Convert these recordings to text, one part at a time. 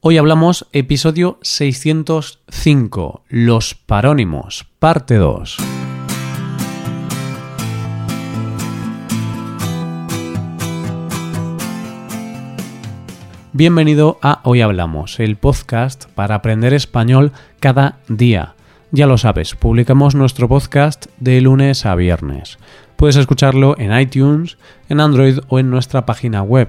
Hoy hablamos episodio 605, Los parónimos, parte 2. Bienvenido a Hoy Hablamos, el podcast para aprender español cada día. Ya lo sabes, publicamos nuestro podcast de lunes a viernes. Puedes escucharlo en iTunes, en Android o en nuestra página web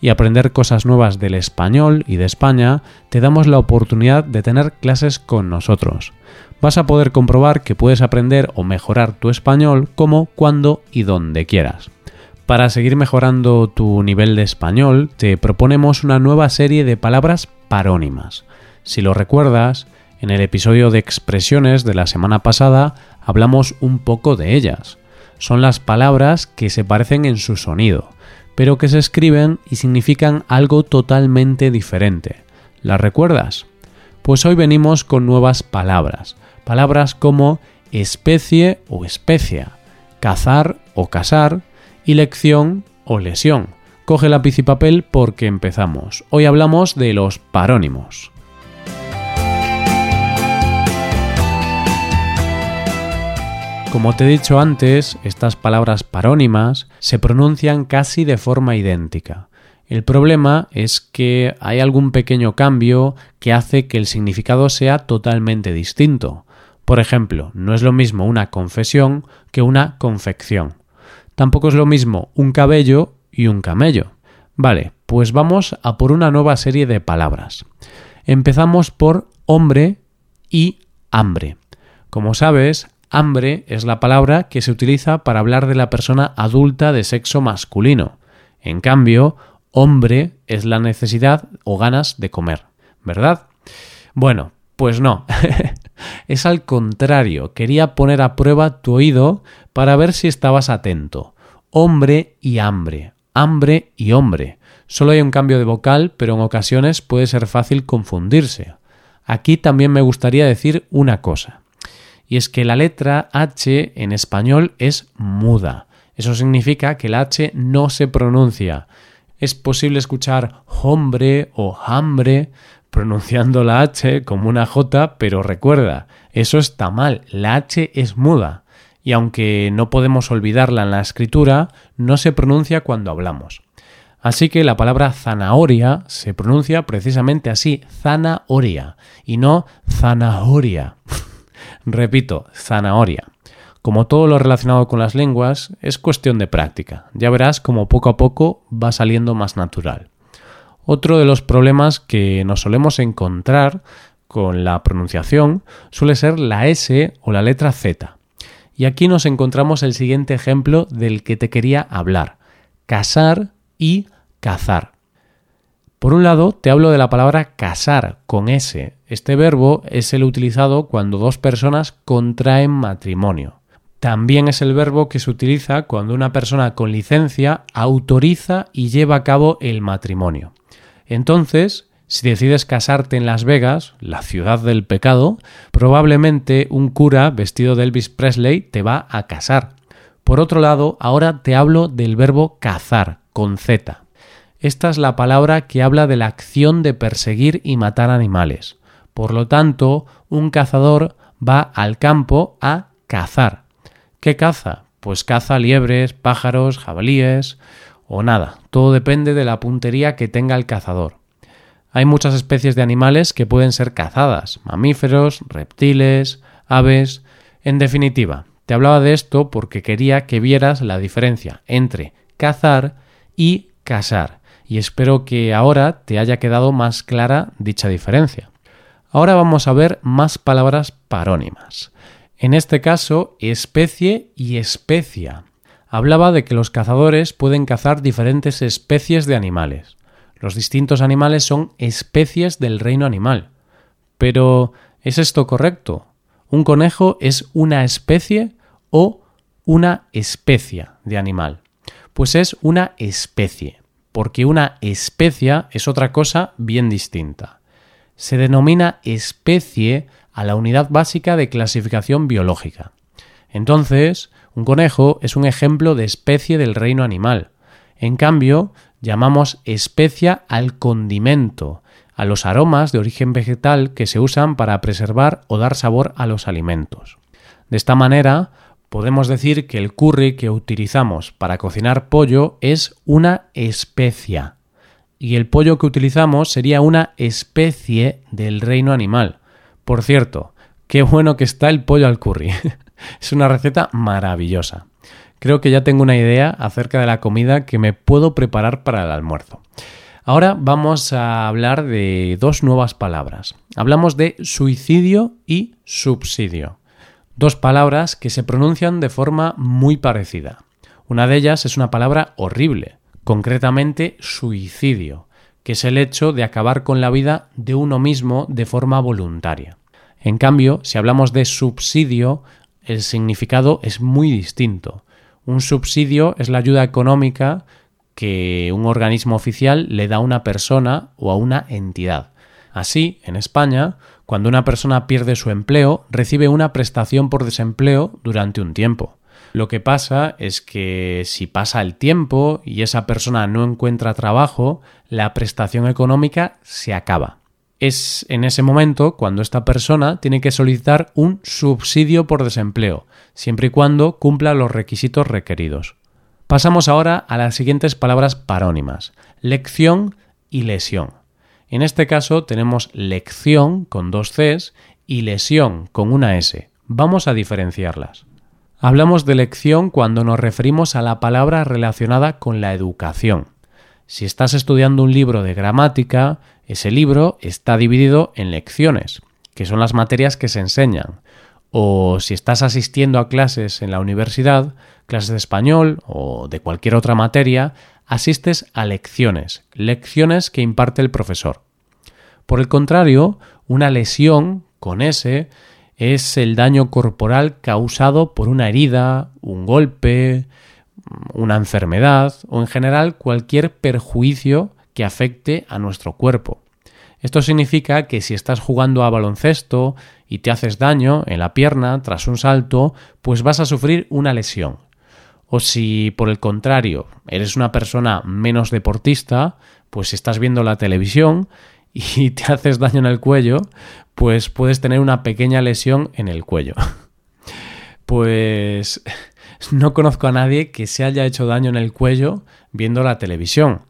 y aprender cosas nuevas del español y de España, te damos la oportunidad de tener clases con nosotros. Vas a poder comprobar que puedes aprender o mejorar tu español como, cuando y donde quieras. Para seguir mejorando tu nivel de español, te proponemos una nueva serie de palabras parónimas. Si lo recuerdas, en el episodio de expresiones de la semana pasada hablamos un poco de ellas. Son las palabras que se parecen en su sonido pero que se escriben y significan algo totalmente diferente. ¿Las recuerdas? Pues hoy venimos con nuevas palabras, palabras como especie o especia, cazar o casar y lección o lesión. Coge lápiz y papel porque empezamos. Hoy hablamos de los parónimos. Como te he dicho antes, estas palabras parónimas se pronuncian casi de forma idéntica. El problema es que hay algún pequeño cambio que hace que el significado sea totalmente distinto. Por ejemplo, no es lo mismo una confesión que una confección. Tampoco es lo mismo un cabello y un camello. Vale, pues vamos a por una nueva serie de palabras. Empezamos por hombre y hambre. Como sabes, Hambre es la palabra que se utiliza para hablar de la persona adulta de sexo masculino. En cambio, hombre es la necesidad o ganas de comer, ¿verdad? Bueno, pues no. es al contrario. Quería poner a prueba tu oído para ver si estabas atento. Hombre y hambre. Hambre y hombre. Solo hay un cambio de vocal, pero en ocasiones puede ser fácil confundirse. Aquí también me gustaría decir una cosa y es que la letra H en español es muda. Eso significa que la H no se pronuncia. Es posible escuchar hombre o hambre pronunciando la H como una J, pero recuerda, eso está mal, la H es muda. Y aunque no podemos olvidarla en la escritura, no se pronuncia cuando hablamos. Así que la palabra zanahoria se pronuncia precisamente así, zanahoria, y no zanahoria. Repito, zanahoria. Como todo lo relacionado con las lenguas, es cuestión de práctica. Ya verás como poco a poco va saliendo más natural. Otro de los problemas que nos solemos encontrar con la pronunciación suele ser la S o la letra Z. Y aquí nos encontramos el siguiente ejemplo del que te quería hablar. Casar y cazar. Por un lado, te hablo de la palabra casar con S. Este verbo es el utilizado cuando dos personas contraen matrimonio. También es el verbo que se utiliza cuando una persona con licencia autoriza y lleva a cabo el matrimonio. Entonces, si decides casarte en Las Vegas, la ciudad del pecado, probablemente un cura vestido de Elvis Presley te va a casar. Por otro lado, ahora te hablo del verbo cazar, con Z. Esta es la palabra que habla de la acción de perseguir y matar animales. Por lo tanto, un cazador va al campo a cazar. ¿Qué caza? Pues caza liebres, pájaros, jabalíes o nada. Todo depende de la puntería que tenga el cazador. Hay muchas especies de animales que pueden ser cazadas, mamíferos, reptiles, aves. En definitiva, te hablaba de esto porque quería que vieras la diferencia entre cazar y cazar y espero que ahora te haya quedado más clara dicha diferencia. Ahora vamos a ver más palabras parónimas. En este caso, especie y especia. Hablaba de que los cazadores pueden cazar diferentes especies de animales. Los distintos animales son especies del reino animal. Pero, ¿Es esto correcto? ¿Un conejo es una especie o una especie de animal? Pues es una especie, porque una especie es otra cosa bien distinta. Se denomina especie a la unidad básica de clasificación biológica. Entonces, un conejo es un ejemplo de especie del reino animal. En cambio, llamamos especia al condimento, a los aromas de origen vegetal que se usan para preservar o dar sabor a los alimentos. De esta manera, podemos decir que el curry que utilizamos para cocinar pollo es una especia y el pollo que utilizamos sería una especie del reino animal. Por cierto, qué bueno que está el pollo al curry. es una receta maravillosa. Creo que ya tengo una idea acerca de la comida que me puedo preparar para el almuerzo. Ahora vamos a hablar de dos nuevas palabras. Hablamos de suicidio y subsidio. Dos palabras que se pronuncian de forma muy parecida. Una de ellas es una palabra horrible, concretamente suicidio, que es el hecho de acabar con la vida de uno mismo de forma voluntaria. En cambio, si hablamos de subsidio, el significado es muy distinto. Un subsidio es la ayuda económica que un organismo oficial le da a una persona o a una entidad. Así, en España, cuando una persona pierde su empleo, recibe una prestación por desempleo durante un tiempo. Lo que pasa es que si pasa el tiempo y esa persona no encuentra trabajo, la prestación económica se acaba. Es en ese momento cuando esta persona tiene que solicitar un subsidio por desempleo, siempre y cuando cumpla los requisitos requeridos. Pasamos ahora a las siguientes palabras parónimas, lección y lesión. En este caso tenemos lección con dos Cs y lesión con una S. Vamos a diferenciarlas. Hablamos de lección cuando nos referimos a la palabra relacionada con la educación. Si estás estudiando un libro de gramática, ese libro está dividido en lecciones, que son las materias que se enseñan. O si estás asistiendo a clases en la universidad, clases de español o de cualquier otra materia, asistes a lecciones, lecciones que imparte el profesor. Por el contrario, una lesión con S es el daño corporal causado por una herida, un golpe, una enfermedad o en general cualquier perjuicio que afecte a nuestro cuerpo. Esto significa que si estás jugando a baloncesto y te haces daño en la pierna tras un salto, pues vas a sufrir una lesión. O si por el contrario eres una persona menos deportista, pues estás viendo la televisión y te haces daño en el cuello, pues puedes tener una pequeña lesión en el cuello. Pues no conozco a nadie que se haya hecho daño en el cuello viendo la televisión,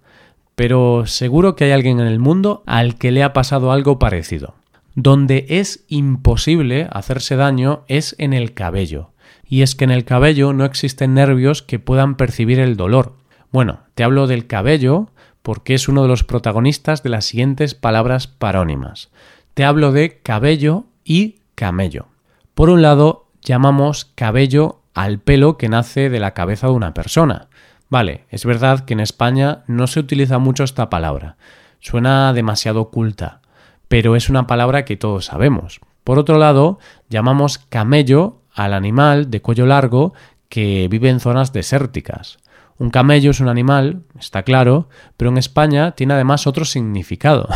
pero seguro que hay alguien en el mundo al que le ha pasado algo parecido. Donde es imposible hacerse daño es en el cabello y es que en el cabello no existen nervios que puedan percibir el dolor. Bueno, te hablo del cabello porque es uno de los protagonistas de las siguientes palabras parónimas. Te hablo de cabello y camello. Por un lado, llamamos cabello al pelo que nace de la cabeza de una persona. Vale, es verdad que en España no se utiliza mucho esta palabra. Suena demasiado oculta, pero es una palabra que todos sabemos. Por otro lado, llamamos camello al animal de cuello largo que vive en zonas desérticas. Un camello es un animal, está claro, pero en España tiene además otro significado,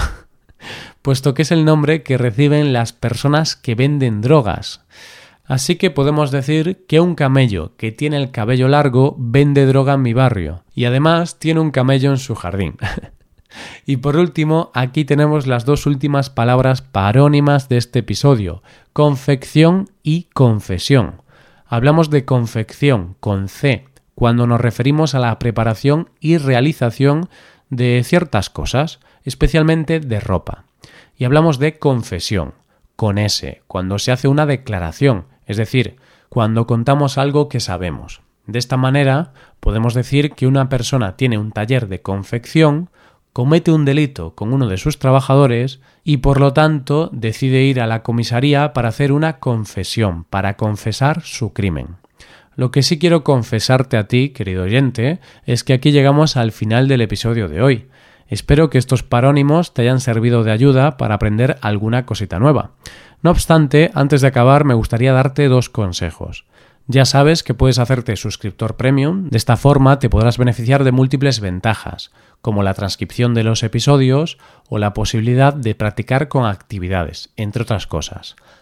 puesto que es el nombre que reciben las personas que venden drogas. Así que podemos decir que un camello que tiene el cabello largo vende droga en mi barrio y además tiene un camello en su jardín. y por último, aquí tenemos las dos últimas palabras parónimas de este episodio, confección y confesión. Hablamos de confección con C cuando nos referimos a la preparación y realización de ciertas cosas, especialmente de ropa. Y hablamos de confesión con S cuando se hace una declaración, es decir, cuando contamos algo que sabemos. De esta manera, podemos decir que una persona tiene un taller de confección comete un delito con uno de sus trabajadores y por lo tanto decide ir a la comisaría para hacer una confesión, para confesar su crimen. Lo que sí quiero confesarte a ti, querido oyente, es que aquí llegamos al final del episodio de hoy. Espero que estos parónimos te hayan servido de ayuda para aprender alguna cosita nueva. No obstante, antes de acabar me gustaría darte dos consejos. Ya sabes que puedes hacerte suscriptor premium, de esta forma te podrás beneficiar de múltiples ventajas, como la transcripción de los episodios o la posibilidad de practicar con actividades, entre otras cosas.